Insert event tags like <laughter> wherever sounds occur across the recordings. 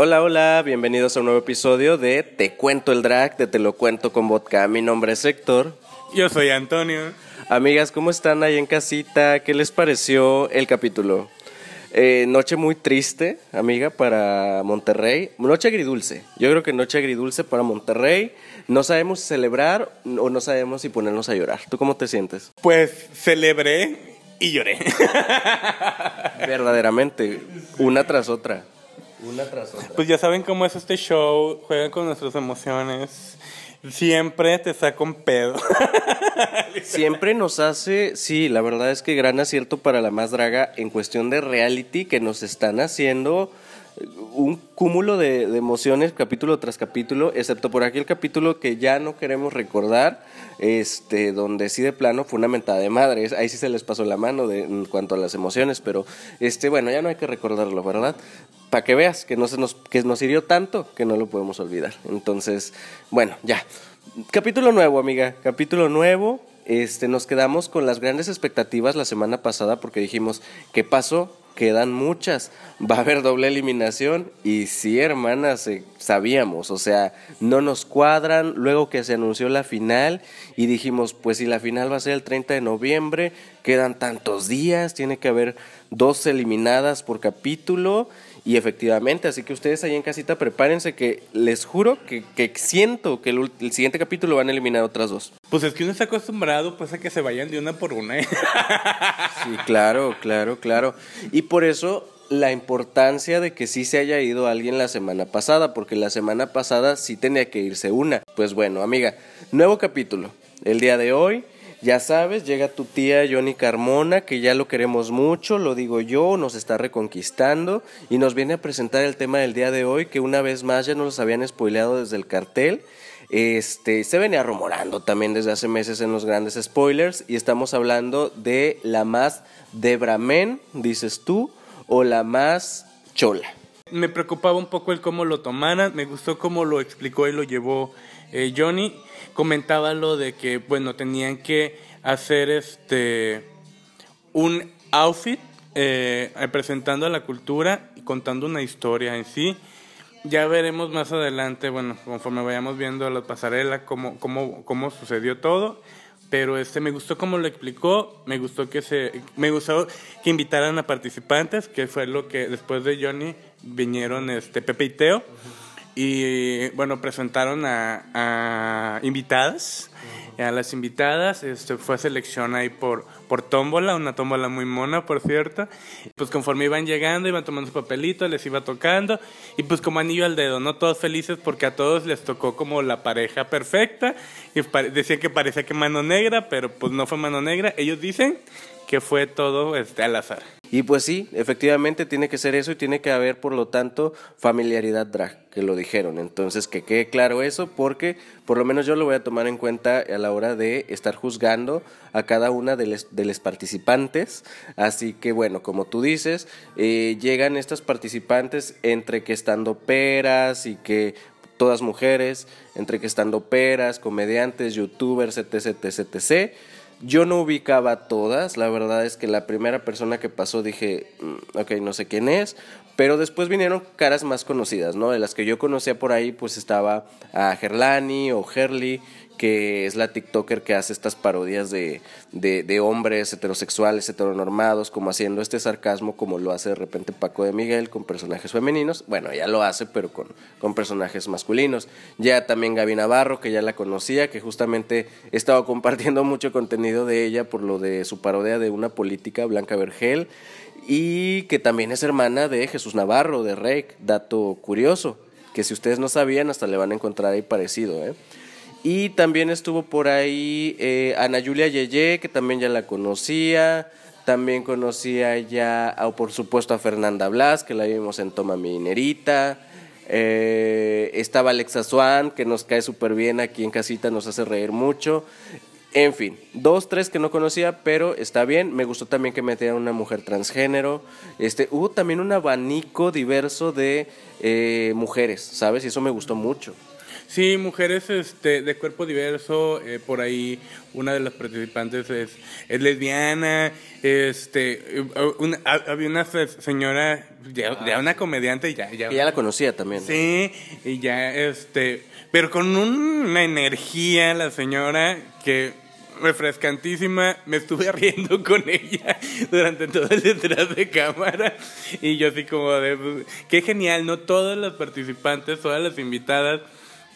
Hola, hola, bienvenidos a un nuevo episodio de Te Cuento el Drag, de Te lo Cuento con Vodka. Mi nombre es Héctor. Yo soy Antonio. Amigas, ¿cómo están ahí en casita? ¿Qué les pareció el capítulo? Eh, noche muy triste, amiga, para Monterrey. Noche agridulce. Yo creo que noche agridulce para Monterrey. No sabemos celebrar o no sabemos si ponernos a llorar. ¿Tú cómo te sientes? Pues celebré y lloré. <laughs> Verdaderamente, una tras otra. Una tras otra. Pues ya saben cómo es este show, juegan con nuestras emociones. Siempre te saca un pedo. <laughs> Siempre nos hace, sí, la verdad es que gran acierto para la más draga en cuestión de reality que nos están haciendo un cúmulo de, de, emociones capítulo tras capítulo, excepto por aquel capítulo que ya no queremos recordar, este, donde sí de plano fue una mentada de madres, ahí sí se les pasó la mano de, en cuanto a las emociones, pero este, bueno, ya no hay que recordarlo, ¿verdad? Para que veas que no se nos, que nos hirió tanto que no lo podemos olvidar. Entonces, bueno, ya. Capítulo nuevo, amiga, capítulo nuevo. Este, nos quedamos con las grandes expectativas la semana pasada porque dijimos, ¿qué pasó? quedan muchas. Va a haber doble eliminación y sí, hermanas, eh, sabíamos, o sea, no nos cuadran. Luego que se anunció la final y dijimos, pues si la final va a ser el 30 de noviembre, quedan tantos días, tiene que haber dos eliminadas por capítulo. Y efectivamente, así que ustedes ahí en casita prepárense que les juro que, que siento que el, el, siguiente capítulo van a eliminar otras dos. Pues es que uno está acostumbrado pues a que se vayan de una por una. ¿eh? <laughs> sí, claro, claro, claro. Y por eso la importancia de que sí se haya ido alguien la semana pasada, porque la semana pasada sí tenía que irse una. Pues bueno, amiga, nuevo capítulo. El día de hoy ya sabes, llega tu tía Johnny Carmona, que ya lo queremos mucho, lo digo yo, nos está reconquistando y nos viene a presentar el tema del día de hoy, que una vez más ya nos habían spoileado desde el cartel. Este, se venía rumorando también desde hace meses en los grandes spoilers y estamos hablando de la más Debramen, dices tú, o la más chola. Me preocupaba un poco el cómo lo tomaran, me gustó cómo lo explicó y lo llevó eh, Johnny comentaba lo de que, bueno, tenían que hacer este un outfit eh, representando a la cultura y contando una historia en sí. Ya veremos más adelante, bueno, conforme vayamos viendo la pasarela, cómo, cómo, cómo sucedió todo. Pero este me gustó cómo lo explicó, me gustó que se, me gustó que invitaran a participantes, que fue lo que después de Johnny vinieron este Pepe y Teo. Y bueno, presentaron a, invitadas. A las invitadas este, fue selección ahí por, por tómbola, una tómbola muy mona, por cierto. Pues conforme iban llegando, iban tomando su papelito, les iba tocando. Y pues como anillo al dedo, ¿no? Todos felices porque a todos les tocó como la pareja perfecta. Y decían que parecía que mano negra, pero pues no fue mano negra. Ellos dicen que fue todo este, al azar. Y pues sí, efectivamente tiene que ser eso y tiene que haber, por lo tanto, familiaridad drag, que lo dijeron. Entonces, que quede claro eso, porque por lo menos yo lo voy a tomar en cuenta a la hora de estar juzgando a cada una de los de participantes. Así que, bueno, como tú dices, eh, llegan estas participantes entre que estando peras y que todas mujeres, entre que estando peras, comediantes, youtubers, etc, etc, etc. Yo no ubicaba todas, la verdad es que la primera persona que pasó dije, ok, no sé quién es, pero después vinieron caras más conocidas, ¿no? De las que yo conocía por ahí, pues estaba a Gerlani o Herli, que es la TikToker que hace estas parodias de, de, hombres heterosexuales, heteronormados, como haciendo este sarcasmo como lo hace de repente Paco de Miguel con personajes femeninos. Bueno, ya lo hace, pero con, con personajes masculinos. Ya también Gaby Navarro, que ya la conocía, que justamente estaba compartiendo <laughs> mucho contenido de ella por lo de su parodia de una política, Blanca Vergel, y que también es hermana de Jesús Navarro, de Rake, dato curioso, que si ustedes no sabían, hasta le van a encontrar ahí parecido, ¿eh? Y también estuvo por ahí eh, Ana Julia Yeye, que también ya la conocía. También conocía ya, o por supuesto, a Fernanda Blas, que la vimos en Toma Minerita. Eh, estaba Alexa Swan, que nos cae súper bien aquí en casita, nos hace reír mucho. En fin, dos, tres que no conocía, pero está bien. Me gustó también que metieran una mujer transgénero. Este, hubo también un abanico diverso de eh, mujeres, ¿sabes? Y eso me gustó mucho. Sí, mujeres este, de cuerpo diverso, eh, por ahí una de las participantes es, es lesbiana, este, una, había una señora, ya, una comediante, ya, ya, ya la conocía también. Sí, y ya, este, pero con una energía la señora que refrescantísima, me estuve <laughs> riendo con ella durante todo el detrás de cámara y yo así como de, qué genial, ¿no? Todas las participantes, todas las invitadas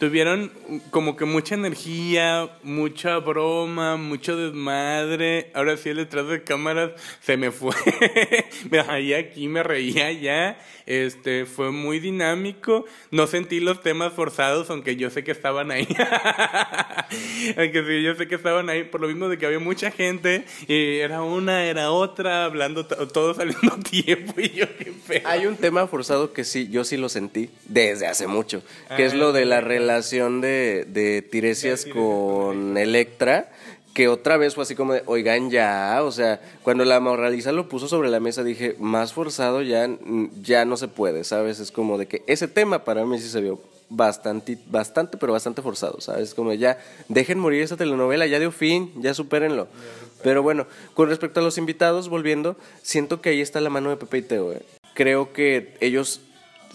tuvieron como que mucha energía, mucha broma, mucho desmadre. Ahora sí el detrás de cámaras se me fue. <laughs> me reía aquí, me reía ya. Este, fue muy dinámico. No sentí los temas forzados, aunque yo sé que estaban ahí. <laughs> aunque sí, yo sé que estaban ahí, por lo mismo de que había mucha gente. Y era una, era otra, hablando todos al <laughs> mismo tiempo. Y yo, qué feo. Hay un tema forzado que sí, yo sí lo sentí desde hace mucho, que es lo de la relación de, de Tiresias con Electra que otra vez fue así como de, oigan ya, o sea, cuando la moraliza lo puso sobre la mesa dije, más forzado ya, ya no se puede, ¿sabes? Es como de que ese tema para mí sí se vio bastante, bastante, pero bastante forzado, ¿sabes? Como ya, dejen morir esa telenovela, ya dio fin, ya supérenlo. Pero bueno, con respecto a los invitados, volviendo, siento que ahí está la mano de Pepe y Teo, ¿eh? Creo que ellos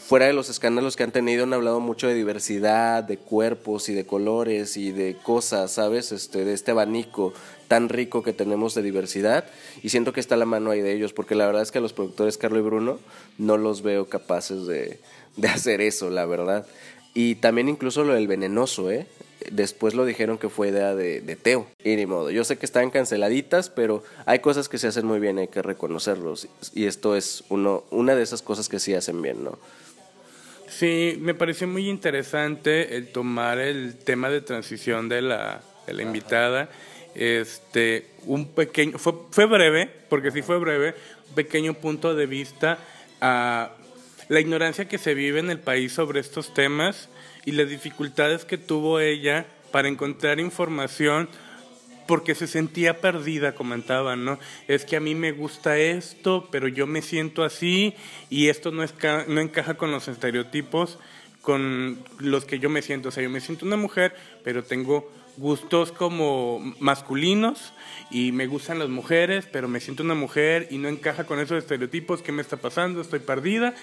fuera de los escándalos que han tenido, han hablado mucho de diversidad, de cuerpos y de colores y de cosas, ¿sabes? Este, de este abanico tan rico que tenemos de diversidad. Y siento que está la mano ahí de ellos, porque la verdad es que a los productores Carlos y Bruno no los veo capaces de, de hacer eso, la verdad. Y también incluso lo del venenoso, ¿eh? Después lo dijeron que fue idea de, de, Teo. Y ni modo. Yo sé que están canceladitas, pero hay cosas que se hacen muy bien, hay que reconocerlos. Y esto es uno, una de esas cosas que sí hacen bien, ¿no? Sí, me pareció muy interesante el tomar el tema de transición de la, de la invitada. Este, un pequeño, fue, fue breve, porque sí fue breve, un pequeño punto de vista a la ignorancia que se vive en el país sobre estos temas y las dificultades que tuvo ella para encontrar información porque se sentía perdida, comentaban, ¿no? Es que a mí me gusta esto, pero yo me siento así y esto no, es no encaja con los estereotipos con los que yo me siento. O sea, yo me siento una mujer, pero tengo gustos como masculinos y me gustan las mujeres, pero me siento una mujer y no encaja con esos estereotipos. ¿Qué me está pasando? Estoy perdida.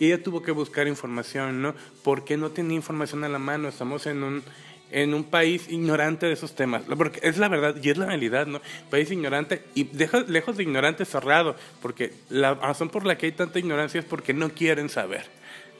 Y ella tuvo que buscar información, ¿no? Porque no tenía información a la mano. Estamos en un en un país ignorante de esos temas. Porque es la verdad y es la realidad, ¿no? País ignorante y deja, lejos de ignorante cerrado, porque la razón por la que hay tanta ignorancia es porque no quieren saber.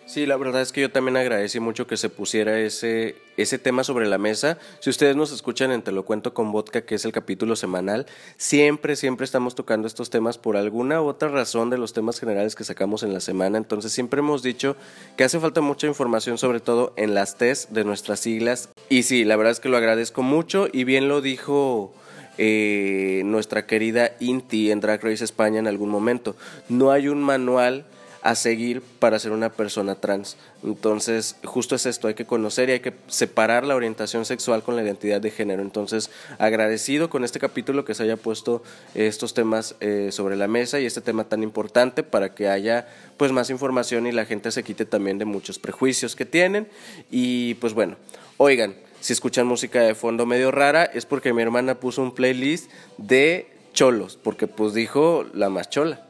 Sí, la verdad es que yo también agradecí mucho que se pusiera ese, ese tema sobre la mesa. Si ustedes nos escuchan en Te lo cuento con vodka, que es el capítulo semanal, siempre, siempre estamos tocando estos temas por alguna otra razón de los temas generales que sacamos en la semana. Entonces siempre hemos dicho que hace falta mucha información, sobre todo en las test de nuestras siglas. Y sí, la verdad es que lo agradezco mucho y bien lo dijo... Eh, nuestra querida Inti en Drag Race España en algún momento. No hay un manual a seguir para ser una persona trans. Entonces, justo es esto, hay que conocer y hay que separar la orientación sexual con la identidad de género. Entonces, agradecido con este capítulo que se haya puesto estos temas eh, sobre la mesa y este tema tan importante para que haya pues más información y la gente se quite también de muchos prejuicios que tienen. Y pues bueno, oigan, si escuchan música de fondo medio rara es porque mi hermana puso un playlist de cholos, porque pues dijo la más chola.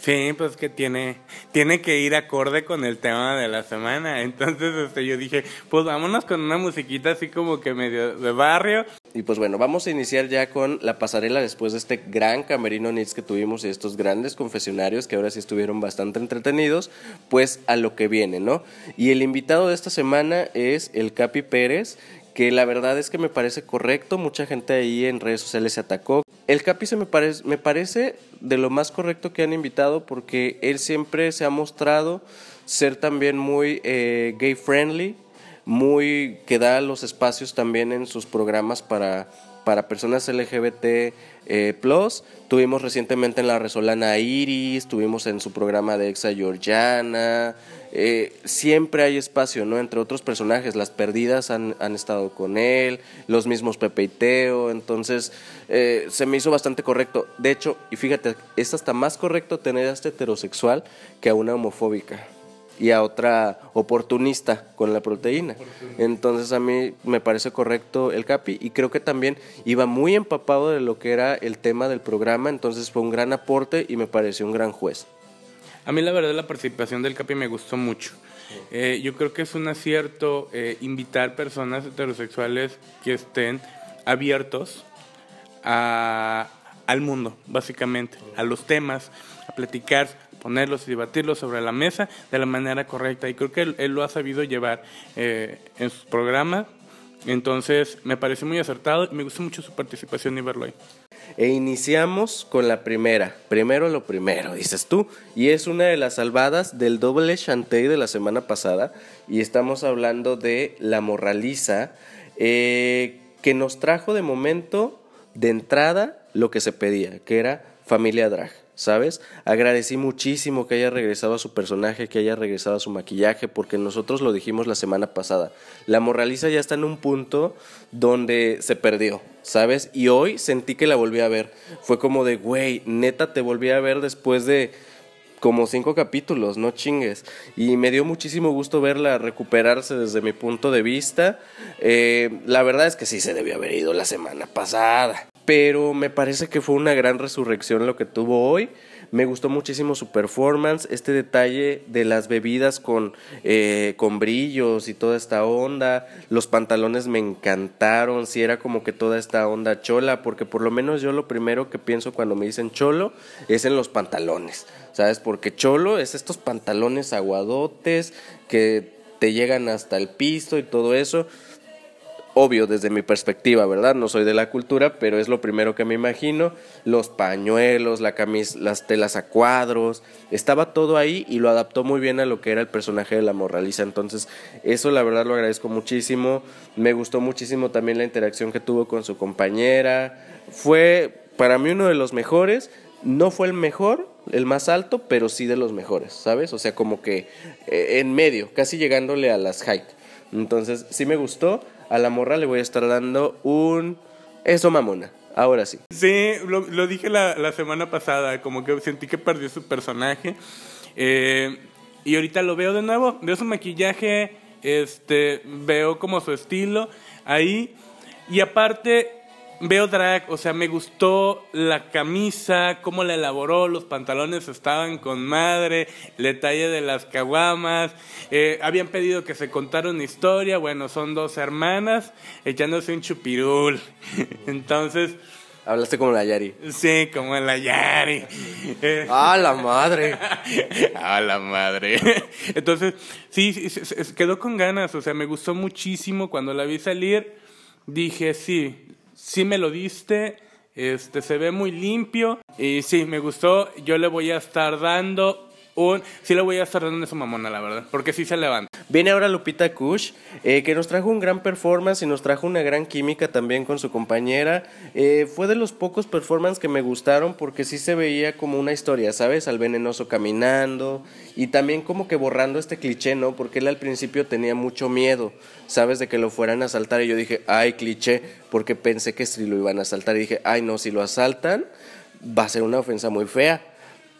Sí, pues que tiene, tiene que ir acorde con el tema de la semana. Entonces este, yo dije, pues vámonos con una musiquita así como que medio de barrio. Y pues bueno, vamos a iniciar ya con la pasarela después de este gran camerino Nits que tuvimos y estos grandes confesionarios que ahora sí estuvieron bastante entretenidos, pues a lo que viene, ¿no? Y el invitado de esta semana es el Capi Pérez, que la verdad es que me parece correcto, mucha gente ahí en redes sociales se atacó. El Capi se me, parece, me parece de lo más correcto que han invitado porque él siempre se ha mostrado ser también muy eh, gay friendly, muy que da los espacios también en sus programas para, para personas LGBT eh, plus. Tuvimos recientemente en la Resolana Iris, tuvimos en su programa de Exa Georgiana. Eh, siempre hay espacio, ¿no? Entre otros personajes, las perdidas han, han estado con él, los mismos Pepe y Teo, entonces eh, se me hizo bastante correcto. De hecho, y fíjate, es hasta más correcto tener a este heterosexual que a una homofóbica. Y a otra oportunista con la proteína. Entonces a mí me parece correcto el Capi y creo que también iba muy empapado de lo que era el tema del programa, entonces fue un gran aporte y me pareció un gran juez. A mí la verdad la participación del Capi me gustó mucho. Eh, yo creo que es un acierto eh, invitar personas heterosexuales que estén abiertos a, al mundo, básicamente, a los temas, a platicar, ponerlos y debatirlos sobre la mesa de la manera correcta. Y creo que él, lo ha sabido llevar eh, en sus programas. Entonces, me parece muy acertado y me gustó mucho su participación y verlo ahí. E iniciamos con la primera, primero lo primero, dices tú, y es una de las salvadas del doble chantey de la semana pasada, y estamos hablando de La Morraliza, eh, que nos trajo de momento, de entrada, lo que se pedía, que era familia drag. ¿Sabes? Agradecí muchísimo que haya regresado a su personaje, que haya regresado a su maquillaje, porque nosotros lo dijimos la semana pasada. La moraliza ya está en un punto donde se perdió, ¿sabes? Y hoy sentí que la volví a ver. Fue como de, güey, neta te volví a ver después de como cinco capítulos, no chingues. Y me dio muchísimo gusto verla recuperarse desde mi punto de vista. Eh, la verdad es que sí se debió haber ido la semana pasada pero me parece que fue una gran resurrección lo que tuvo hoy. Me gustó muchísimo su performance, este detalle de las bebidas con, eh, con brillos y toda esta onda. Los pantalones me encantaron, si era como que toda esta onda chola, porque por lo menos yo lo primero que pienso cuando me dicen cholo es en los pantalones, ¿sabes? Porque cholo es estos pantalones aguadotes que te llegan hasta el piso y todo eso obvio desde mi perspectiva, ¿verdad? No soy de la cultura, pero es lo primero que me imagino. Los pañuelos, la camisa, las telas a cuadros, estaba todo ahí y lo adaptó muy bien a lo que era el personaje de la morraliza. Entonces, eso la verdad lo agradezco muchísimo. Me gustó muchísimo también la interacción que tuvo con su compañera. Fue para mí uno de los mejores. No fue el mejor, el más alto, pero sí de los mejores, ¿sabes? O sea, como que eh, en medio, casi llegándole a las hike. Entonces, sí me gustó. A la morra le voy a estar dando un... Eso mamona. Ahora sí. Sí, lo, dije la, semana pasada, como que sentí que perdió su personaje. Eh, y ahorita lo veo de nuevo, veo su maquillaje, este, veo como su estilo ahí. Y aparte, veo drag, o sea, me gustó la camisa, cómo la elaboró, los pantalones estaban con madre, el detalle de las caguamas, eh, habían pedido que se contara una historia, bueno, son dos hermanas echándose un chupirul, <laughs> entonces... Hablaste como la Yari. Sí, como la Yari. <laughs> ¡Ah, la madre! <laughs> ¡Ah, la madre! Entonces, sí, quedó con ganas, o sea, me gustó muchísimo cuando la vi salir. Dije, sí, sí me lo diste, este se ve muy limpio y sí, me gustó. Yo le voy a estar dando un... Sí le voy a estar dando esa mamona, la verdad, porque sí se levanta. Viene ahora Lupita Kush, eh, que nos trajo un gran performance y nos trajo una gran química también con su compañera. Eh, fue de los pocos performances que me gustaron porque sí se veía como una historia, ¿sabes? Al venenoso caminando y también como que borrando este cliché, ¿no? Porque él al principio tenía mucho miedo, ¿sabes? De que lo fueran a asaltar y yo dije, ay, cliché, porque pensé que si lo iban a asaltar y dije, ay, no, si lo asaltan va a ser una ofensa muy fea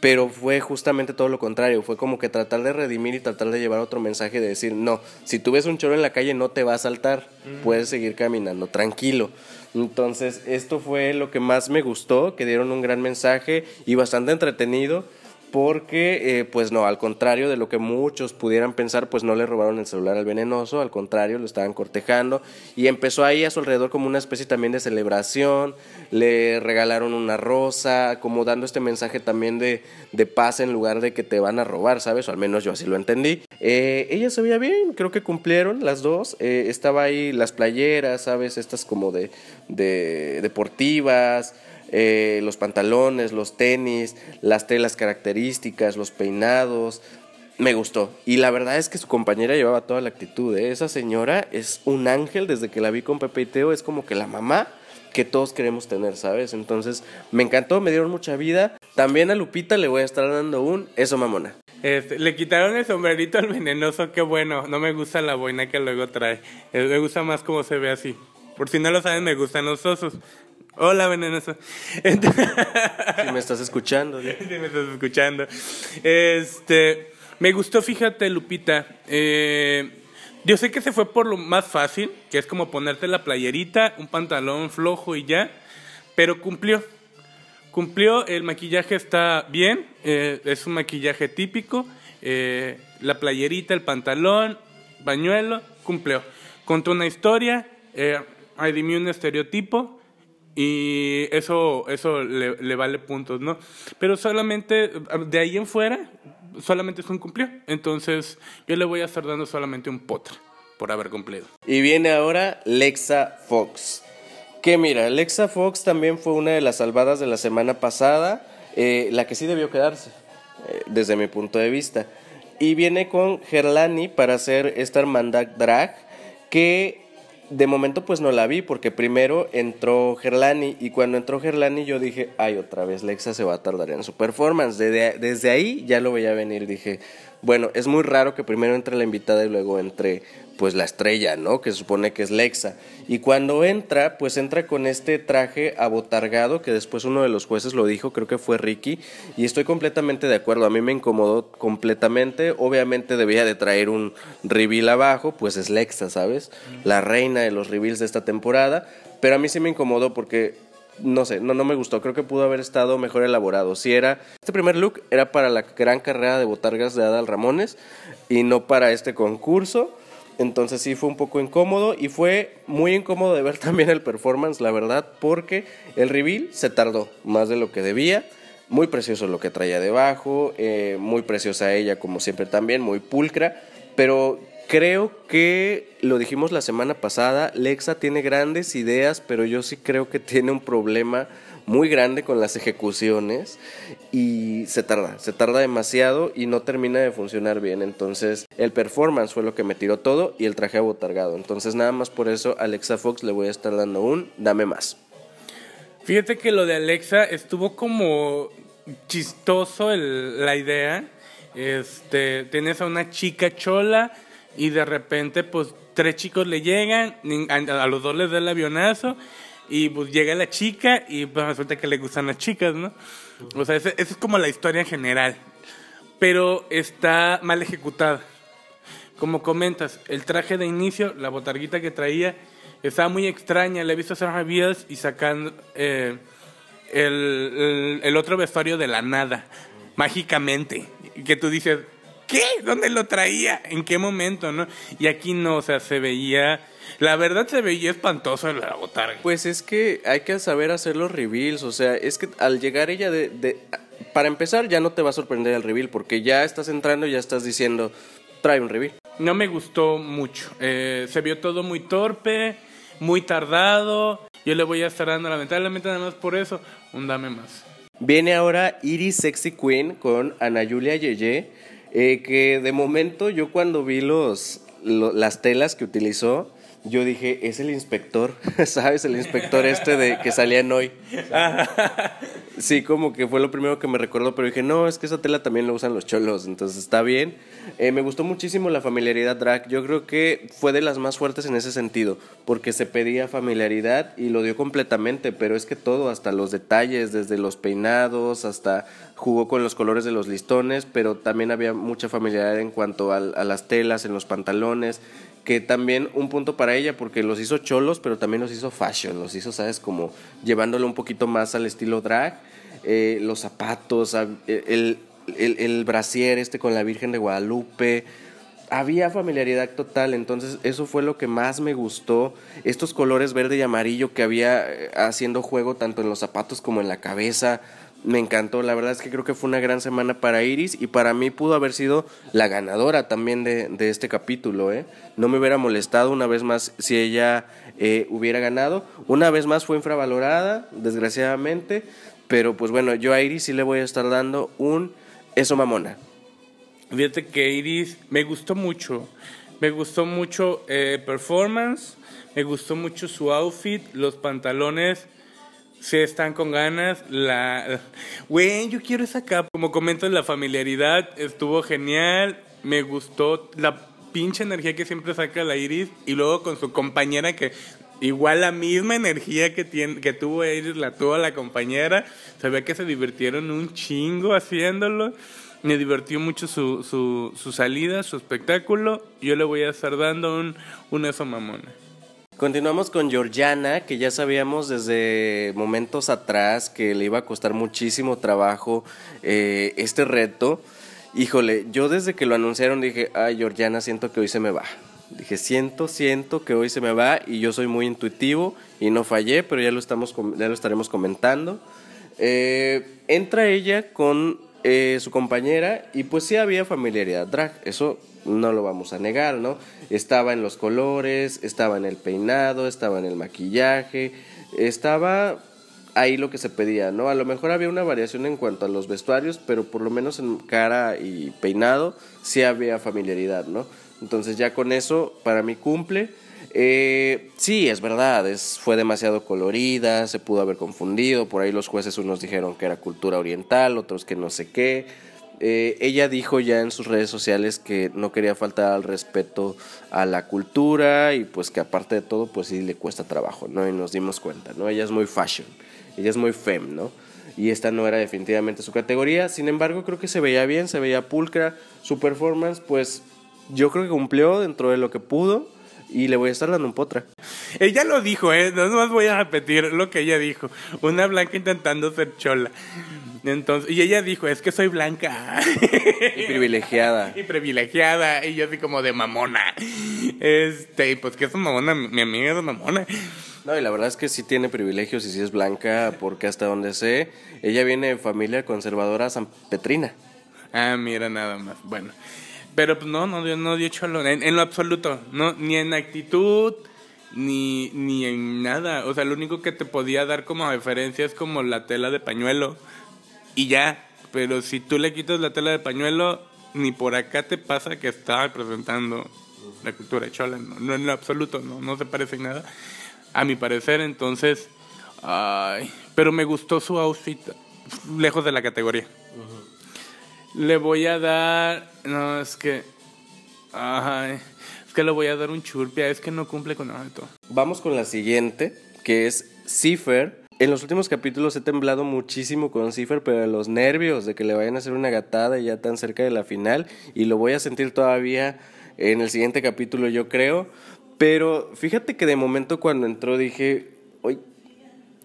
pero fue justamente todo lo contrario, fue como que tratar de redimir y tratar de llevar otro mensaje de decir, no, si tú ves un choro en la calle no te va a saltar, puedes seguir caminando tranquilo. Entonces, esto fue lo que más me gustó, que dieron un gran mensaje y bastante entretenido porque, eh, pues no, al contrario de lo que muchos pudieran pensar, pues no le robaron el celular al venenoso, al contrario, lo estaban cortejando y empezó ahí a su alrededor como una especie también de celebración, le regalaron una rosa, como dando este mensaje también de, de paz en lugar de que te van a robar, ¿sabes? O al menos yo así lo entendí. Eh, ella se veía bien, creo que cumplieron las dos, eh, estaba ahí las playeras, ¿sabes? Estas como de, de deportivas, eh, los pantalones, los tenis, las telas características, los peinados. Me gustó. Y la verdad es que su compañera llevaba toda la actitud. ¿eh? Esa señora es un ángel desde que la vi con Pepe y Teo. Es como que la mamá que todos queremos tener, ¿sabes? Entonces me encantó, me dieron mucha vida. También a Lupita le voy a estar dando un eso mamona. Este, le quitaron el sombrerito al venenoso, qué bueno. No me gusta la boina que luego trae. Eh, me gusta más cómo se ve así. Por si no lo saben, me gustan los osos. Hola, venenoso. si me estás escuchando. <laughs> Si me estás escuchando. Este, Me gustó, fíjate, Lupita. Eh, yo sé que se fue por lo más fácil, que es como ponerte la playerita, un pantalón flojo y ya, pero cumplió. Cumplió, el maquillaje está bien, eh, es un maquillaje típico, eh, la playerita, el pantalón, bañuelo, cumplió. Contó una historia, eh, redimió un estereotipo y eso, eso le, le, vale puntos, ¿no? Pero solamente de ahí en fuera, solamente es un cumplió. Entonces yo le voy a estar dando solamente un potra por haber cumplido. Y viene ahora Lexa Fox. Que mira, Lexa Fox también fue una de las salvadas de la semana pasada, eh, la que sí debió quedarse, eh, desde mi punto de vista. Y viene con Gerlani para hacer esta hermandad drag, que de momento pues no la vi, porque primero entró Gerlani, y cuando entró Gerlani yo dije, ay, otra vez Lexa se va a tardar en su performance. Desde, desde ahí ya lo veía venir, dije, bueno, es muy raro que primero entre la invitada y luego entre pues la estrella, ¿no? Que supone que es Lexa. Y cuando entra, pues entra con este traje abotargado, que después uno de los jueces lo dijo, creo que fue Ricky, y estoy completamente de acuerdo, a mí me incomodó completamente, obviamente debía de traer un reveal abajo, pues es Lexa, ¿sabes? La reina de los reveals de esta temporada, pero a mí sí me incomodó porque no sé, no, no me gustó. Creo que pudo haber estado mejor elaborado. Si era. Este primer look era para la gran carrera de botargas de Adal Ramones y no para este concurso. Entonces sí fue un poco incómodo y fue muy incómodo de ver <laughs> también el performance, la verdad, porque el reveal se tardó más de lo que debía. Muy precioso lo que traía debajo, eh, muy preciosa ella como siempre también, muy pulcra, pero creo que lo dijimos la semana pasada, Lexa tiene grandes ideas, pero yo sí creo que tiene un problema muy grande con las ejecuciones y se tarda, se tarda demasiado y no termina de funcionar bien. Entonces el performance fue lo que me tiró todo y el traje abotargado. Entonces nada más por eso Alexa Fox le voy a estar dando un dame más. Fíjate que lo de Alexa estuvo como chistoso la idea. Este, tienes a una chica chola y de repente pues tres chicos le llegan, a los dos les da el avionazo y pues llega la chica y pues resulta que le gustan las chicas, ¿no? O sea, esa es como la historia en general. Pero está mal ejecutada. Como comentas, el traje de inicio, la botarguita que traía, estaba muy extraña. Le he visto hacer reveals y sacando eh, el, el, otro vestuario de la nada, mágicamente. Que tú dices, ¿qué? ¿Dónde lo traía? ¿En qué momento? ¿no? Y aquí no, o sea, se veía la verdad se veía espantoso la botarga. Pues es que hay que saber hacer los reveals, o sea, es que al llegar ella de, para empezar ya no te va a sorprender el reveal porque ya estás entrando y ya estás diciendo, trae un reveal. No me gustó mucho, eh, se vio todo muy torpe, muy tardado, yo le voy a estar dando lamentablemente nada más por eso, un dame más. Viene ahora Iris Sexy Queen con Ana Julia Yeye, eh, que de momento yo cuando vi los, las telas que utilizó, yo dije, es el inspector, <laughs> ¿sabes? El inspector este de que salía en hoy. <laughs> Sí, como que fue lo primero que me recordó, pero dije, no, es que esa tela también la usan los cholos, entonces está bien. Eh, me gustó muchísimo la familiaridad drag, yo creo que fue de las más fuertes en ese sentido, porque se pedía familiaridad y lo dio completamente, pero es que todo, hasta los detalles, desde los peinados, hasta jugó con los colores de los listones, pero también había mucha familiaridad en cuanto a, a las telas, en los pantalones que también un punto para ella porque los hizo cholos, pero también los hizo fashion, los hizo, sabes, como llevándolo un poquito más al estilo drag, eh, los zapatos, el, el, el brasier este con la Virgen de Guadalupe, había familiaridad total, entonces eso fue lo que más me gustó, estos colores verde y amarillo que había eh, haciendo juego tanto en los zapatos como en la cabeza, me encantó. La verdad es que creo que fue una gran semana para Iris y para mí pudo haber sido la ganadora también de, de este capítulo. ¿eh? No me hubiera molestado una vez más si ella eh, hubiera ganado. Una vez más fue infravalorada, desgraciadamente. Pero pues bueno, yo a Iris sí le voy a estar dando un eso mamona. Fíjate que Iris me gustó mucho. Me gustó mucho eh, performance, me gustó mucho su outfit, los pantalones si están con ganas. La, güey, yo quiero esa capa. Como comento, la familiaridad estuvo genial. Me gustó la pinche energía que siempre saca la Iris. Y luego con su compañera que igual la misma energía que, tiene, que tuvo Iris la tuvo la compañera. Se ve que se divirtieron un chingo haciéndolo. Me divirtió mucho su, su, su salida, su espectáculo. Yo le voy a estar dando un, un eso mamona. Continuamos con Georgiana, que ya sabíamos desde momentos atrás que le iba a costar muchísimo trabajo eh, este reto. Híjole, yo desde que lo anunciaron dije, ay Georgiana, siento que hoy se me va. Dije, siento, siento que hoy se me va y yo soy muy intuitivo y no fallé, pero ya lo, estamos, ya lo estaremos comentando. Eh, entra ella con eh, su compañera y pues sí había familiaridad drag, eso no lo vamos a negar, ¿no? Estaba en los colores, estaba en el peinado, estaba en el maquillaje, estaba ahí lo que se pedía, ¿no? A lo mejor había una variación en cuanto a los vestuarios, pero por lo menos en cara y peinado sí había familiaridad, ¿no? Entonces ya con eso para mí cumple. Eh, sí, es verdad, fue demasiado colorida, se pudo haber confundido, por ahí los jueces unos dijeron que era cultura oriental, otros que no sé qué. Eh, ella dijo ya en sus redes sociales que no quería faltar al respeto a la cultura y pues que aparte de todo pues sí le cuesta trabajo, ¿no? Y nos dimos cuenta, ¿no? Ella es muy fashion, ella es muy fem, ¿no? Y esta no era definitivamente su categoría, sin embargo creo que se veía bien, se veía pulcra, su performance pues yo creo que cumplió dentro de lo que pudo y le voy a estar dando un potra. Ella lo dijo, ¿eh? No más voy a repetir lo que ella dijo. Una blanca intentando ser chola. Entonces, y ella dijo, es que soy blanca. Y privilegiada. <laughs> y privilegiada. Y yo así como de mamona. Este, y pues que es mamona, mi amiga es mamona. No, y la verdad es que sí tiene privilegios y sí es blanca, porque hasta donde sé, ella viene de familia conservadora San Petrina. Ah, mira, nada más. Bueno. Pero pues no, no, no dio cholo. En, en lo absoluto. No, ni en actitud, ni, ni en nada. O sea, lo único que te podía dar como referencia es como la tela de pañuelo y ya. Pero si tú le quitas la tela de pañuelo, ni por acá te pasa que está representando la cultura chola. No, no en lo absoluto, no, no se parece en nada. A mi parecer, entonces. Ay, pero me gustó su outfit lejos de la categoría. Le voy a dar. No, es que. Ay, es que le voy a dar un churpia. Es que no cumple con nada de todo. Vamos con la siguiente, que es Cipher. En los últimos capítulos he temblado muchísimo con Cipher, pero de los nervios de que le vayan a hacer una gatada ya tan cerca de la final. Y lo voy a sentir todavía en el siguiente capítulo, yo creo. Pero fíjate que de momento cuando entró dije, hoy,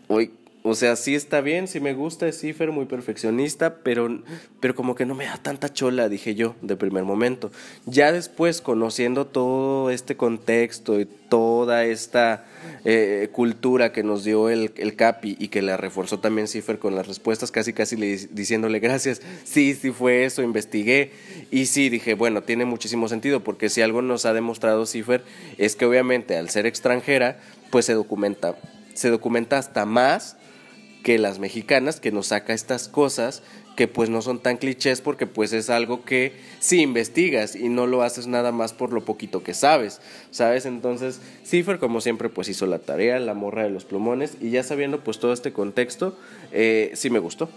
hoy, o sea, sí está bien, sí me gusta, es Cipher, muy perfeccionista, pero, pero como que no me da tanta chola, dije yo, de primer momento. Ya después, conociendo todo este contexto y toda esta eh, cultura que nos dio el, el, Capi y que la reforzó también Cipher con las respuestas, casi casi le, diciéndole gracias, sí, sí fue eso, investigué. Y sí, dije, bueno, tiene muchísimo sentido, porque si algo nos ha demostrado Cipher es que obviamente al ser extranjera, pues se documenta, se documenta hasta más que las mexicanas, que nos saca estas cosas que pues no son tan clichés porque pues es algo que si investigas y no lo haces nada más por lo poquito que sabes, ¿sabes? Entonces, Cipher como siempre pues hizo la tarea, la morra de los plumones y ya sabiendo pues todo este contexto, eh, sí me gustó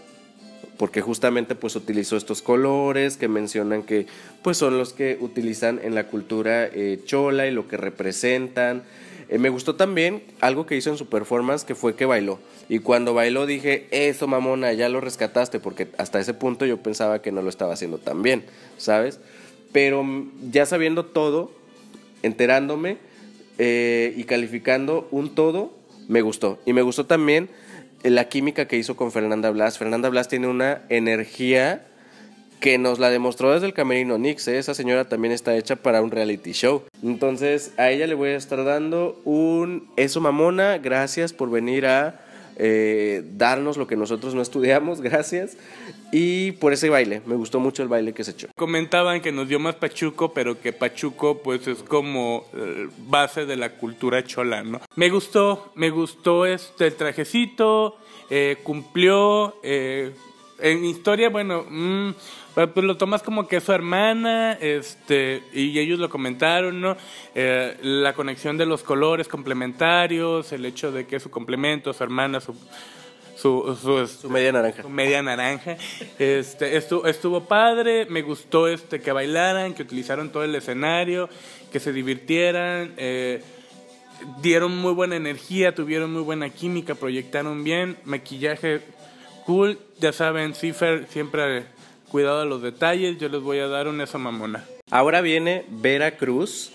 porque justamente pues utilizó estos colores que mencionan que pues son los que utilizan en la cultura eh, chola y lo que representan. Eh, me gustó también algo que hizo en su performance que fue que bailó. Y cuando bailó dije, eso mamona, ya lo rescataste, porque hasta ese punto yo pensaba que no lo estaba haciendo tan bien, ¿sabes? Pero ya sabiendo todo, enterándome eh, y calificando un todo, me gustó. Y me gustó también la química que hizo con Fernanda Blas. Fernanda Blas tiene una energía que nos la demostró desde el camerino Nix. ¿eh? Esa señora también está hecha para un reality show. Entonces a ella le voy a estar dando un eso mamona. Gracias por venir a eh, darnos lo que nosotros no estudiamos, gracias. Y por ese baile, me gustó mucho el baile que se echó. Comentaban que nos dio más Pachuco, pero que Pachuco pues es como eh, base de la cultura chola, ¿no? Me gustó, me gustó este el trajecito, eh, cumplió, en historia, bueno, mmm, pues lo tomas como que es su hermana, este, y ellos lo comentaron, ¿no? Eh, la conexión de los colores complementarios, el hecho de que es su complemento, su hermana, su, su, su, media naranja. Su media naranja. Este, estuvo, estuvo padre, me gustó este, que bailaran, que utilizaron todo el escenario, que se divirtieran. Eh, dieron muy buena energía, tuvieron muy buena química, proyectaron bien, maquillaje cool, ya saben, Cipher siempre cuidado a los detalles, yo les voy a dar un eso mamona. Ahora viene Vera Cruz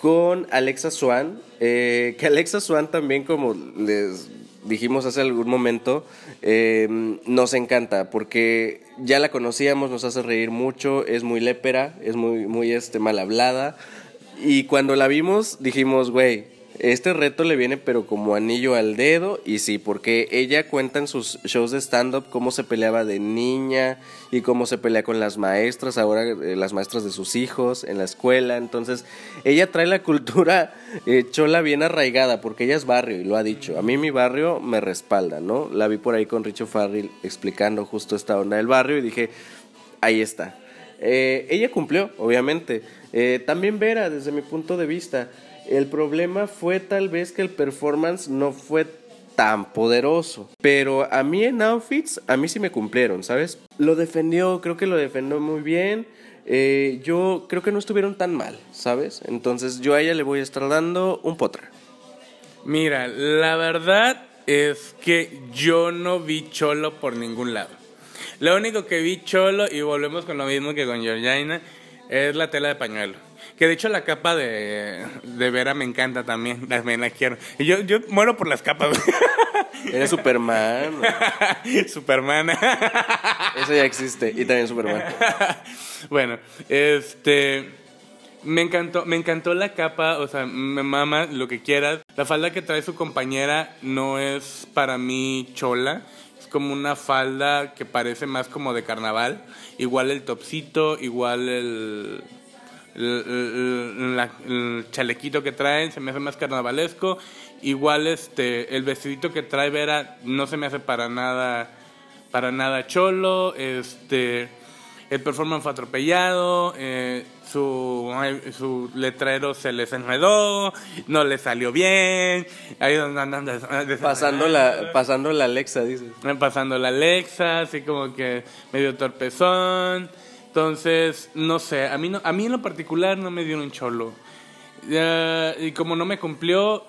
con Alexa Swan, eh, que Alexa Swan también como les dijimos hace algún momento, eh, nos encanta porque ya la conocíamos, nos hace reír mucho, es muy lépera, es muy, muy este, mal hablada. Y cuando la vimos dijimos, güey, este reto le viene pero como anillo al dedo y sí, porque ella cuenta en sus shows de stand-up cómo se peleaba de niña y cómo se pelea con las maestras, ahora eh, las maestras de sus hijos en la escuela. Entonces, ella trae la cultura eh, chola bien arraigada porque ella es barrio y lo ha dicho. A mí mi barrio me respalda, ¿no? La vi por ahí con Richo Farrell explicando justo esta onda del barrio y dije, ahí está. Eh, ella cumplió, obviamente. también Vera, desde mi punto de vista. El problema fue tal vez que el performance no fue tan poderoso. Pero a mí en outfits, a mí sí me cumplieron, ¿sabes? Lo defendió, creo que lo defendió muy bien. Eh, yo creo que no estuvieron tan mal, ¿sabes? Entonces yo a ella le voy a estar dando un potra. Mira, la verdad es que yo no vi cholo por ningún lado. Lo único que vi cholo, y volvemos con lo mismo que con Georgina, es la tela de pañuelo. Que de hecho la capa de, de Vera me encanta también. También la quiero. Y yo, yo muero por las capas. Eres Superman. <laughs> Superman. Eso ya existe. Y también Superman. bueno, este. Me encantó, me encantó la capa, o sea, me mama lo que quieras. La falda que trae su compañera no es para mí chola, es como una falda que parece más como de carnaval. Igual el topsito, igual el, el, chalequito que traen se me hace más carnavalesco. Igual este el vestidito que trae Vera no se me hace para nada para nada cholo. Este el performance fue atropellado. Eh, su, su letrero se les enredó, no le salió bien. Ahí donde andan pasando la pasando la Alexa, dice. Pasando la Alexa, así como que medio torpezón. Entonces, no sé, a mí, no, a mí en lo particular no me dio un cholo. y como no me cumplió,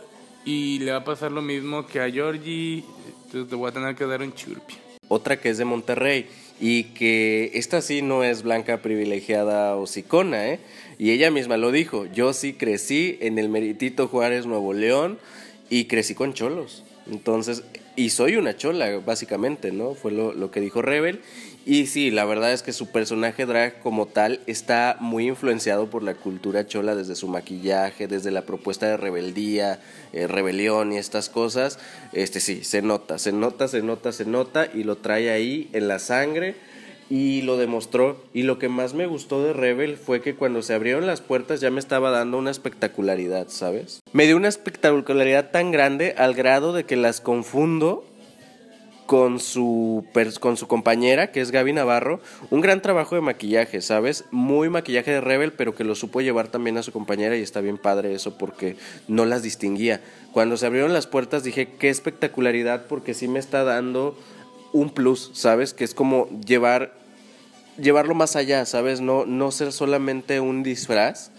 y le va a pasar lo mismo que a Georgie, te voy a tener que dar un churpi. Otra que es de Monterrey y que esta sí no es blanca privilegiada o sicona, ¿eh? Y ella misma lo dijo, yo sí crecí en el Meritito Juárez Nuevo León y crecí con cholos. Entonces, y soy una chola, básicamente, ¿no? Fue lo, lo que dijo Rebel. Y sí, la verdad es que su personaje drag como tal está muy influenciado por la cultura chola desde su maquillaje, desde la propuesta de rebeldía, eh, rebelión y estas cosas. Este sí, se nota, se nota, se nota, se nota y lo trae ahí en la sangre y lo demostró. Y lo que más me gustó de Rebel fue que cuando se abrieron las puertas ya me estaba dando una espectacularidad, ¿sabes? Me dio una espectacularidad tan grande al grado de que las confundo con su, con su compañera, que es Gaby Navarro, un gran trabajo de maquillaje, ¿sabes? Muy maquillaje de Rebel, pero que lo supo llevar también a su compañera y está bien padre eso porque no las distinguía. Cuando se abrieron las puertas dije, qué espectacularidad porque sí me está dando un plus, ¿sabes? Que es como llevar, llevarlo más allá, ¿sabes? No, no ser solamente un disfraz,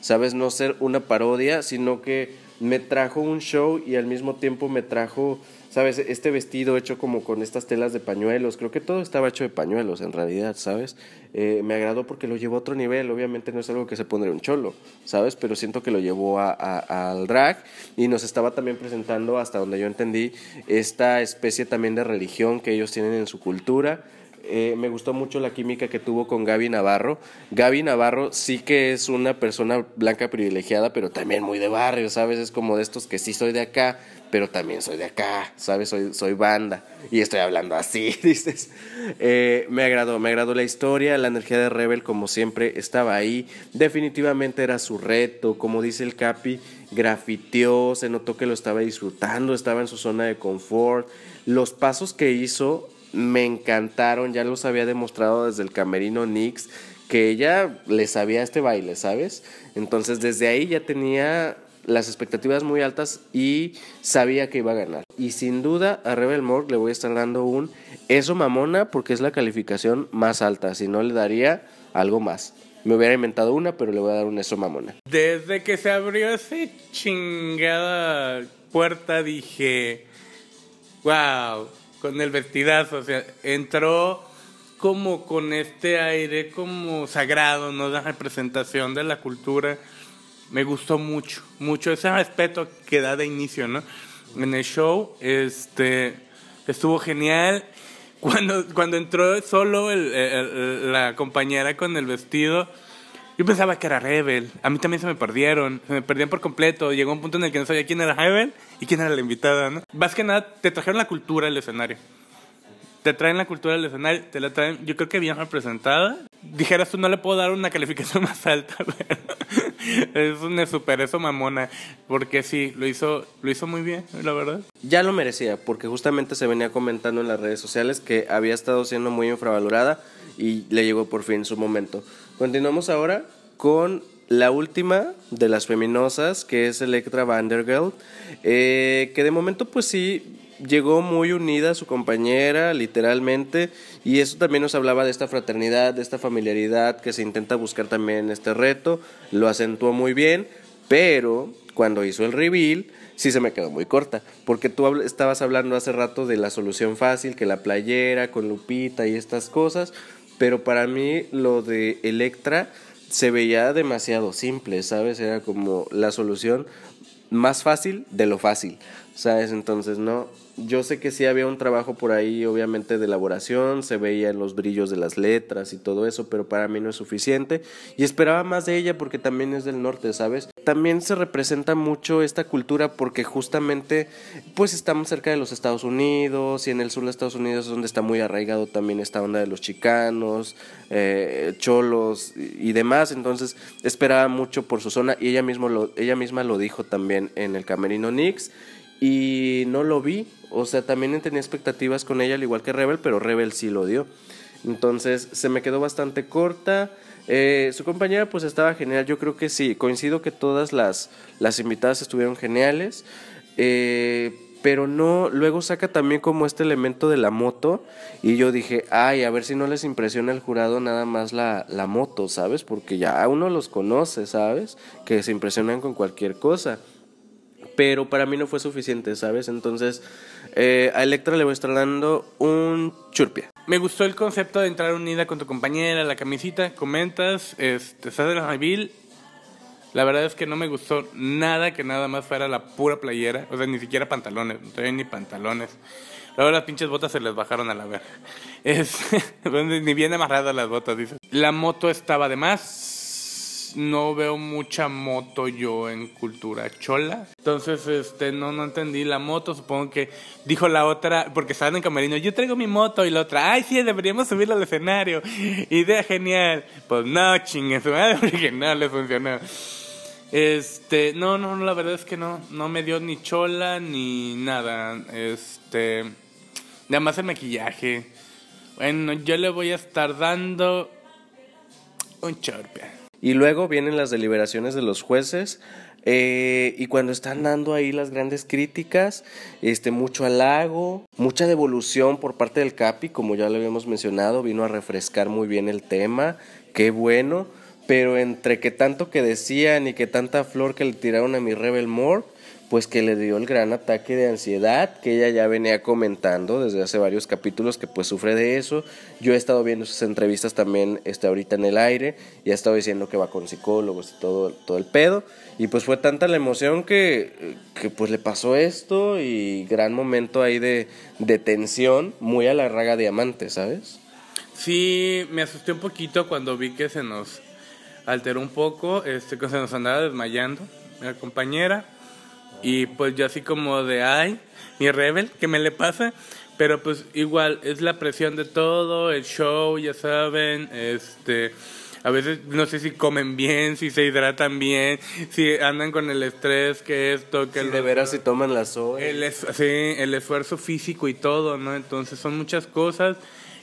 ¿sabes? No ser una parodia, sino que me trajo un show y al mismo tiempo me trajo ¿sabes? Este vestido hecho como con estas telas de pañuelos, creo que todo estaba hecho de pañuelos en realidad, ¿sabes? Eh, me agradó porque lo llevó a otro nivel, obviamente no es algo que se pondría un cholo, ¿sabes? Pero siento que lo llevó a, al drag y nos estaba también presentando, hasta donde yo entendí, esta especie también de religión que ellos tienen en su cultura. Eh, me gustó mucho la química que tuvo con Gaby Navarro. Gaby Navarro sí que es una persona blanca privilegiada, pero también muy de barrio, ¿sabes? Es como de estos que sí soy de acá, pero también soy de acá, ¿sabes? Soy, soy banda y estoy hablando así, <laughs> dices. Eh, me agradó, me agradó la historia, la energía de Rebel como siempre estaba ahí, definitivamente era su reto, como dice el Capi, grafiteó, se notó que lo estaba disfrutando, estaba en su zona de confort, los pasos que hizo me encantaron, ya los había demostrado desde el camerino Nix, que ella le sabía este baile, ¿sabes? Entonces desde ahí ya tenía las expectativas muy altas y sabía que iba a ganar. Y sin duda a Rebel Morgue le voy a estar dando un eso mamona porque es la calificación más alta, si no le daría algo más. Me hubiera inventado una, pero le voy a dar un eso mamona. Desde que se abrió esa chingada puerta dije, wow, con el vestidazo, o sea, entró como con este aire como sagrado, ¿no? La representación de la cultura. Me gustó mucho, mucho ese respeto que da de inicio, ¿no? En el show, este, estuvo genial. Cuando, cuando entró solo la compañera con el vestido, yo pensaba que era Rebel. A mí también se me perdieron. Se me perdían por completo. Llegó un punto en el que no sabía quién era Rebel y quién era la invitada, ¿no? Más que nada, te trajeron la cultura del escenario. Te traen la cultura del escenario, te la traen, yo creo que bien representada. Dijeras tú, no le puedo dar una calificación <laughs> más alta, es una super eso mamona. Porque sí, lo hizo, lo hizo muy bien, la verdad. Ya lo merecía, porque justamente se venía comentando en las redes sociales que había estado siendo muy infravalorada y le llegó por fin su momento. Continuamos ahora con la última de las feminosas, que es Electra Vandergeld, eh, que de momento pues sí llegó muy unida a su compañera, literalmente, y eso también nos hablaba de esta fraternidad, de esta familiaridad que se intenta buscar también en este reto, lo acentuó muy bien, pero cuando hizo el reveal, sí se me quedó muy corta, porque tú estabas hablando hace rato de la solución fácil, que la playera con Lupita y estas cosas, pero para mí lo de Electra se veía demasiado simple, ¿sabes? Era como la solución más fácil de lo fácil, ¿sabes? Entonces, no, yo sé que sí había un trabajo por ahí, obviamente, de elaboración, se veía en los brillos de las letras y todo eso, pero para mí no es suficiente. Y esperaba más de ella porque también es del norte, ¿sabes? También se representa mucho esta cultura porque justamente, pues estamos cerca de los Estados Unidos y en el sur de Estados Unidos es donde está muy arraigado también esta onda de los chicanos, eh, cholos y demás. Entonces esperaba mucho por su zona y ella, mismo lo, ella misma lo dijo también en el Camerino Nix y no lo vi. O sea, también tenía expectativas con ella, al igual que Rebel, pero Rebel sí lo dio. Entonces se me quedó bastante corta. Eh, su compañera pues estaba genial, yo creo que sí, coincido que todas las, las invitadas estuvieron geniales, eh, pero no, luego saca también como este elemento de la moto y yo dije, ay, a ver si no les impresiona el jurado nada más la, la moto, ¿sabes? Porque ya uno los conoce, ¿sabes? Que se impresionan con cualquier cosa pero para mí no fue suficiente, ¿sabes? Entonces, eh, a Electra le voy a estar dando un churpia. Me gustó el concepto de entrar unida con tu compañera, la camisita, comentas, este, estás en la. La verdad es que no me gustó nada que nada más fuera la pura playera, o sea, ni siquiera pantalones, no traía ni pantalones. Luego las pinches botas se les bajaron a la ver. Es, <laughs> ni bien amarradas las botas, dice. La moto estaba de más no veo mucha moto yo en cultura chola. Entonces, este, no, no entendí la moto. Supongo que dijo la otra, porque estaban en camerino, yo traigo mi moto y la otra, ay, sí, deberíamos subirla al escenario. Idea genial. Pues no, chingue su madre, <laughs> no le funcionó. Este, no, no, la verdad es que no, no me dio ni chola ni nada. Este, nada más el maquillaje. Bueno, yo le voy a estar dando un chorpe. Y luego vienen las deliberaciones de los jueces. Eh, y cuando están dando ahí las grandes críticas, este, mucho halago, mucha devolución por parte del Capi, como ya lo habíamos mencionado, vino a refrescar muy bien el tema, qué bueno, pero entre que tanto que decían y que tanta flor que le tiraron a mi Rebel Moore, pues que le dio el gran ataque de ansiedad que ella ya venía comentando desde hace varios capítulos que pues sufre de eso. Yo he estado viendo sus entrevistas también este, ahorita en el aire y ha estado diciendo que va con psicólogos y todo, todo el pedo. Y pues fue tanta la emoción que, que pues le pasó esto y gran momento ahí de, de tensión, muy a la raga diamante, ¿sabes? Sí, me asusté un poquito cuando vi que se nos alteró un poco, este, que se nos andaba desmayando la compañera y pues yo así como de, ay, mi rebel, ¿qué me le pasa? Pero pues igual, es la presión de todo, el show, ya saben, este... A veces no sé si comen bien, si se hidratan bien, si andan con el estrés, que esto, que... Si de veras si toman la soya. El, sí, el esfuerzo físico y todo, ¿no? Entonces son muchas cosas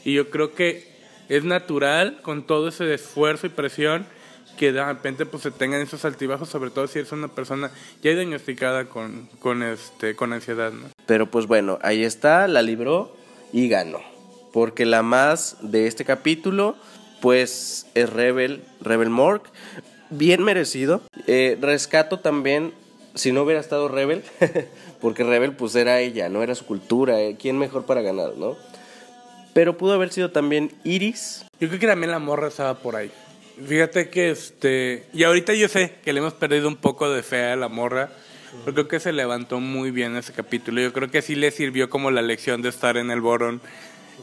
y yo creo que es natural con todo ese esfuerzo y presión que de repente pues se tengan esos altibajos, sobre todo si eres una persona ya diagnosticada con, con, este, con ansiedad. ¿no? Pero pues bueno, ahí está, la libró y ganó. Porque la más de este capítulo pues es Rebel, Rebel Morg, bien merecido. Eh, rescato también, si no hubiera estado Rebel, <laughs> porque Rebel pues era ella, no era su cultura, eh, ¿quién mejor para ganar, no? pero pudo haber sido también Iris. Yo creo que también la morra estaba por ahí. Fíjate que este. Y ahorita yo sé que le hemos perdido un poco de fe a la morra. Pero creo que se levantó muy bien ese capítulo. Yo creo que sí le sirvió como la lección de estar en el Boron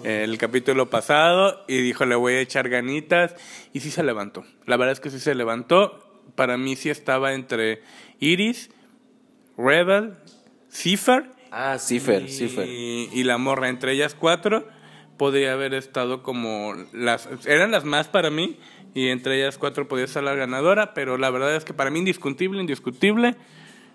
eh, el capítulo pasado. Y dijo, le voy a echar ganitas. Y sí se levantó. La verdad es que sí se levantó. Para mí sí estaba entre Iris, Rebel, Cipher. Ah, Cipher, y, Cipher. Y la morra. Entre ellas cuatro podría haber estado como las eran las más para mí y entre ellas cuatro podía ser la ganadora, pero la verdad es que para mí indiscutible, indiscutible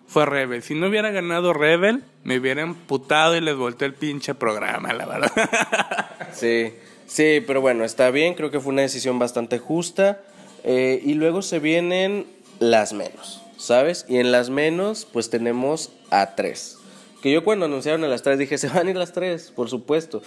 fue Rebel. Si no hubiera ganado Rebel, me hubiera emputado y les volteé el pinche programa, la verdad. <laughs> Sí, sí, pero bueno, está bien, creo que fue una decisión bastante justa. Eh, y luego se vienen las menos, ¿sabes? Y en las menos, pues tenemos a tres. Que yo cuando anunciaron a las tres dije, <laughs> se van a ir las tres, por supuesto.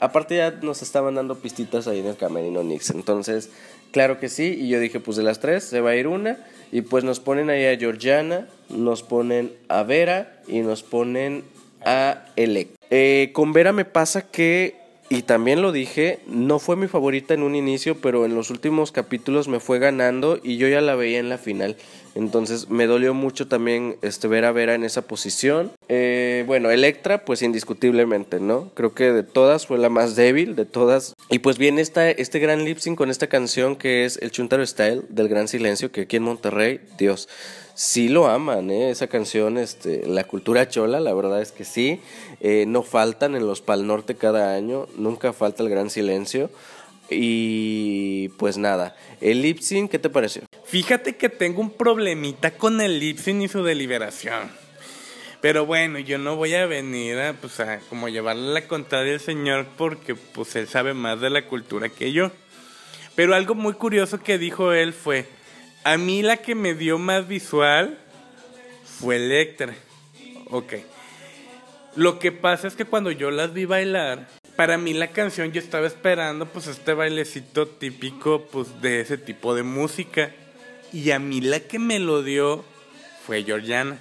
Aparte ya nos estaban dando pistitas ahí en el camerino Nix. Entonces, claro que sí. Y yo dije, pues de las tres se va a ir una. Y pues nos ponen ahí a Georgiana, nos ponen a Vera y nos ponen a Elec. Eh, con Vera me pasa que, y también lo dije, no fue mi favorita en un inicio, pero en los últimos capítulos me fue ganando y yo ya la veía en la final. Entonces me dolió mucho también este, ver a Vera en esa posición. Eh, bueno, Electra, pues indiscutiblemente, ¿no? Creo que de todas fue la más débil, de todas. Y pues viene esta, este gran lip sync con esta canción que es el Chuntaro Style del Gran Silencio, que aquí en Monterrey, Dios, sí lo aman, ¿eh? Esa canción, este, la cultura chola, la verdad es que sí. Eh, no faltan en los Pal Norte cada año, nunca falta el Gran Silencio. Y pues nada, el lip sync, ¿qué te pareció? Fíjate que tengo un problemita con el lip sync y su deliberación. Pero bueno, yo no voy a venir a, pues, a como llevarle la contraria al señor porque pues él sabe más de la cultura que yo. Pero algo muy curioso que dijo él fue, a mí la que me dio más visual fue Electra. Ok. Lo que pasa es que cuando yo las vi bailar, para mí la canción yo estaba esperando pues este bailecito típico pues de ese tipo de música. Y a mí la que me lo dio fue Georgiana.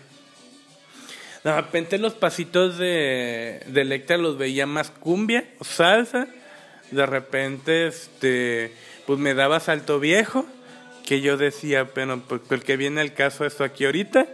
De repente los pasitos de, de Electra los veía más cumbia o salsa. De repente, este, pues me daba salto viejo. Que yo decía, pero pues, ¿por qué viene el caso esto aquí ahorita?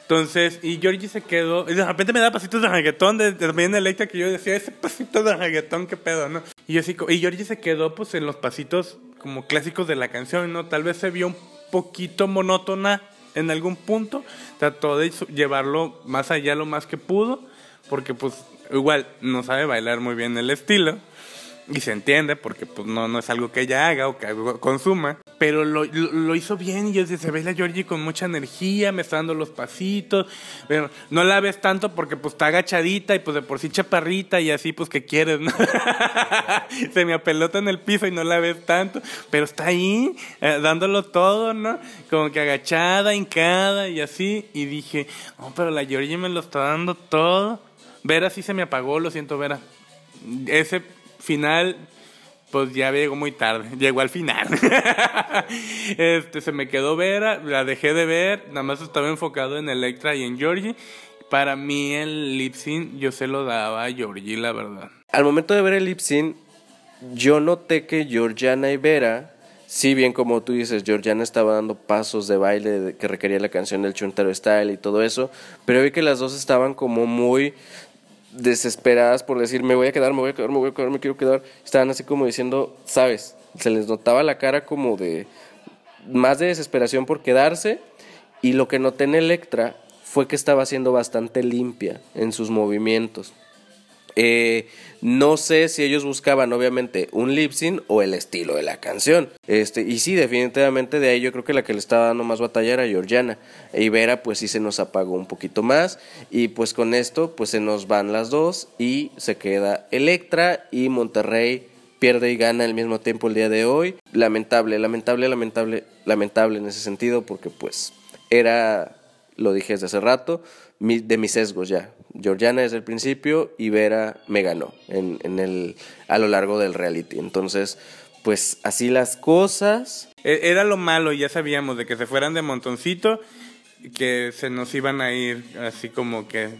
Entonces, y Georgie se quedó, y de repente me da pasitos de reggaetón de, también Electra que yo decía, ese pasito de reggaetón, qué pedo, ¿no? Y yo así, y Georgie se quedó pues en los pasitos como clásicos de la canción, ¿no? Tal vez se vio un poquito monótona en algún punto, trató de llevarlo más allá lo más que pudo, porque pues igual no sabe bailar muy bien el estilo, y se entiende porque pues no, no es algo que ella haga o que consuma. Pero lo, lo, hizo bien y yo se ve la Georgie con mucha energía, me está dando los pasitos. Pero no la ves tanto porque pues está agachadita y pues de por sí chaparrita y así pues que quieres, ¿no? <laughs> se me apelota en el piso y no la ves tanto. Pero está ahí eh, dándolo todo, ¿no? Como que agachada, hincada y así. Y dije, no, pero la Georgie me lo está dando todo. Vera sí se me apagó, lo siento, Vera. Ese final, pues ya llegó muy tarde, llegó al final. <laughs> este, se me quedó ver, la dejé de ver, nada más estaba enfocado en Electra y en Georgie. Para mí el lip sync yo se lo daba a Georgie, la verdad. Al momento de ver el lip sync, yo noté que Georgiana y Vera, si bien como tú dices, Georgiana estaba dando pasos de baile que requería la canción del Chuntaro Style y todo eso, pero vi que las dos estaban como muy desesperadas por decir, me voy a quedar, me voy a quedar, me voy a quedar, me quiero quedar. Estaban así como diciendo, sabes, se les notaba la cara como de más de desesperación por quedarse. Y lo que noté en Electra fue que estaba siendo bastante limpia en sus movimientos. Eh, no sé si ellos buscaban obviamente un lip sync o el estilo de la canción. Este, y sí, definitivamente de ahí yo creo que la que le estaba dando más batalla era Georgiana. Y Vera pues sí se nos apagó un poquito más. Y pues con esto pues se nos van las dos y se queda Electra y Monterrey pierde y gana al mismo tiempo el día de hoy. Lamentable, lamentable, lamentable, lamentable en ese sentido porque pues era, lo dije desde hace rato, de mis sesgos ya. Georgiana desde el principio y Vera me ganó en, en el, a lo largo del reality. Entonces, pues así las cosas. E, era lo malo, ya sabíamos, de que se fueran de montoncito, que se nos iban a ir así como que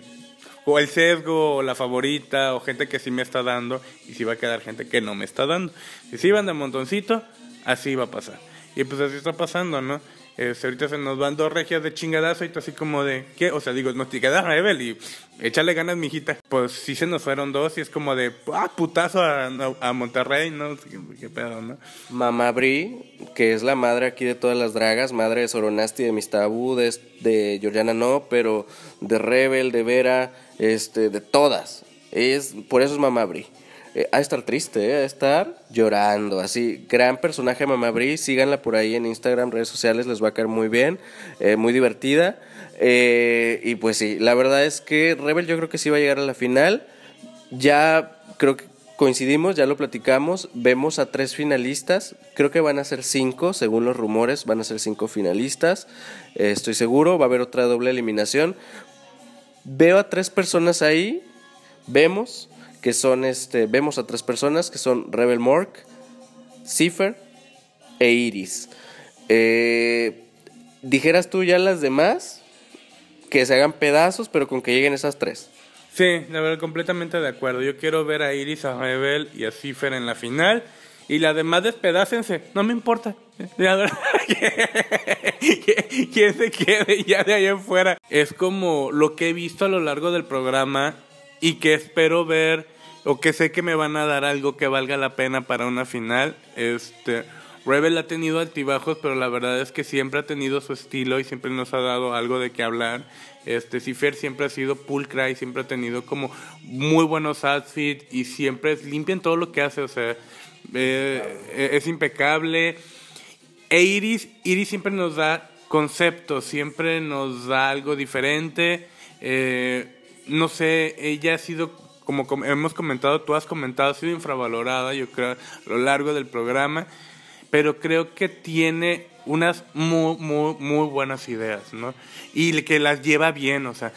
o el sesgo, o la favorita, o gente que sí me está dando, y sí va a quedar gente que no me está dando. Si sí van de montoncito, así va a pasar. Y pues así está pasando, ¿no? Este, ahorita se nos van dos regias de chingadazo y así como de, ¿qué? O sea, digo, no te quedas Rebel y échale ganas, mijita. Pues sí se nos fueron dos y es como de, ah, putazo a, a Monterrey, ¿no? ¿Qué, pedo, no? Mamá Bri, que es la madre aquí de todas las dragas, madre de Soronasti, de Mistabu, de, de Georgiana no, pero de Rebel, de Vera, este, de todas. Es, por eso es Mamá Bri. Eh, a estar triste, eh, a estar llorando. Así, gran personaje Mamá Bri, síganla por ahí en Instagram, redes sociales, les va a caer muy bien, eh, muy divertida. y pues sí, la verdad es que Rebel yo creo que sí va a llegar a la final. Ya creo que coincidimos, ya lo platicamos, vemos a tres finalistas, creo que van a ser cinco, según los rumores, van a ser cinco finalistas, estoy seguro, va a haber otra doble eliminación. Veo a tres personas ahí, vemos, que son, este, vemos a tres personas, que son Rebel Mork, Cipher e Iris. Eh, dijeras tú ya las demás, que se hagan pedazos, pero con que lleguen esas tres. Sí, la verdad, completamente de acuerdo. Yo quiero ver a Iris, a Rebel y a Cipher en la final. Y las demás despedácense, no me importa. <laughs> La verdad, ¿quién se quede ya de ahí en fuera? Es como lo que he visto a lo largo del programa y que espero ver o que sé que me van a dar algo que valga la pena para una final. Este, Rebel ha tenido altibajos, pero la verdad es que siempre ha tenido su estilo y siempre nos ha dado algo de qué hablar. Este, Cifer siempre ha sido pulcra y siempre ha tenido como muy buenos outfits y siempre es limpia en todo lo que hace, o sea, eh, es impecable. E Iris, Iris siempre nos da conceptos, siempre nos da algo diferente. Eh, no sé, ella ha sido, como hemos comentado, tú has comentado, ha sido infravalorada, yo creo, a lo largo del programa, pero creo que tiene unas muy, muy, muy buenas ideas, ¿no? Y que las lleva bien, o sea,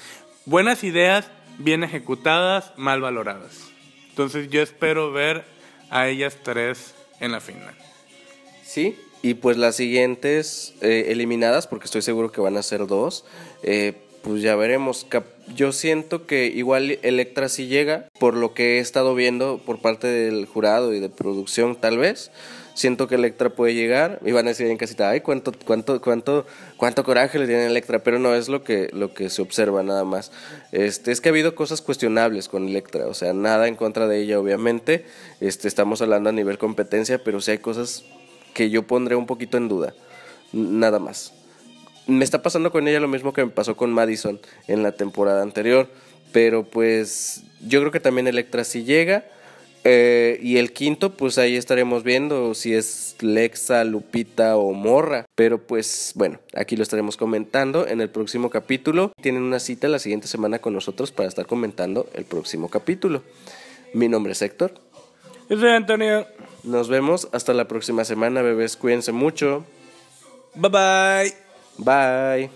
buenas ideas, bien ejecutadas, mal valoradas. Entonces yo espero ver a ellas tres en la final. Sí, y pues las siguientes eh, eliminadas, porque estoy seguro que van a ser dos, eh, pues ya veremos. Yo siento que igual Electra sí llega, por lo que he estado viendo por parte del jurado y de producción tal vez. Siento que Electra puede llegar. Y van a decir en casita, ay, cuánto, cuánto, cuánto, cuánto coraje le tiene Electra, pero no es lo que, lo que se observa nada más. Este, es que ha habido cosas cuestionables con Electra, o sea, nada en contra de ella, obviamente. Este, estamos hablando a nivel competencia, pero sí hay cosas que yo pondré un poquito en duda. Nada más me está pasando con ella lo mismo que me pasó con Madison en la temporada anterior. Pero pues yo creo que también Electra sí llega. Eh, y el quinto, pues ahí estaremos viendo si es Lexa, Lupita o Morra. Pero pues bueno, aquí lo estaremos comentando en el próximo capítulo. Tienen una cita la siguiente semana con nosotros para estar comentando el próximo capítulo. Mi nombre es Héctor. Yo soy Antonio. Nos vemos hasta la próxima semana, bebés. Cuídense mucho. Bye bye. Bye.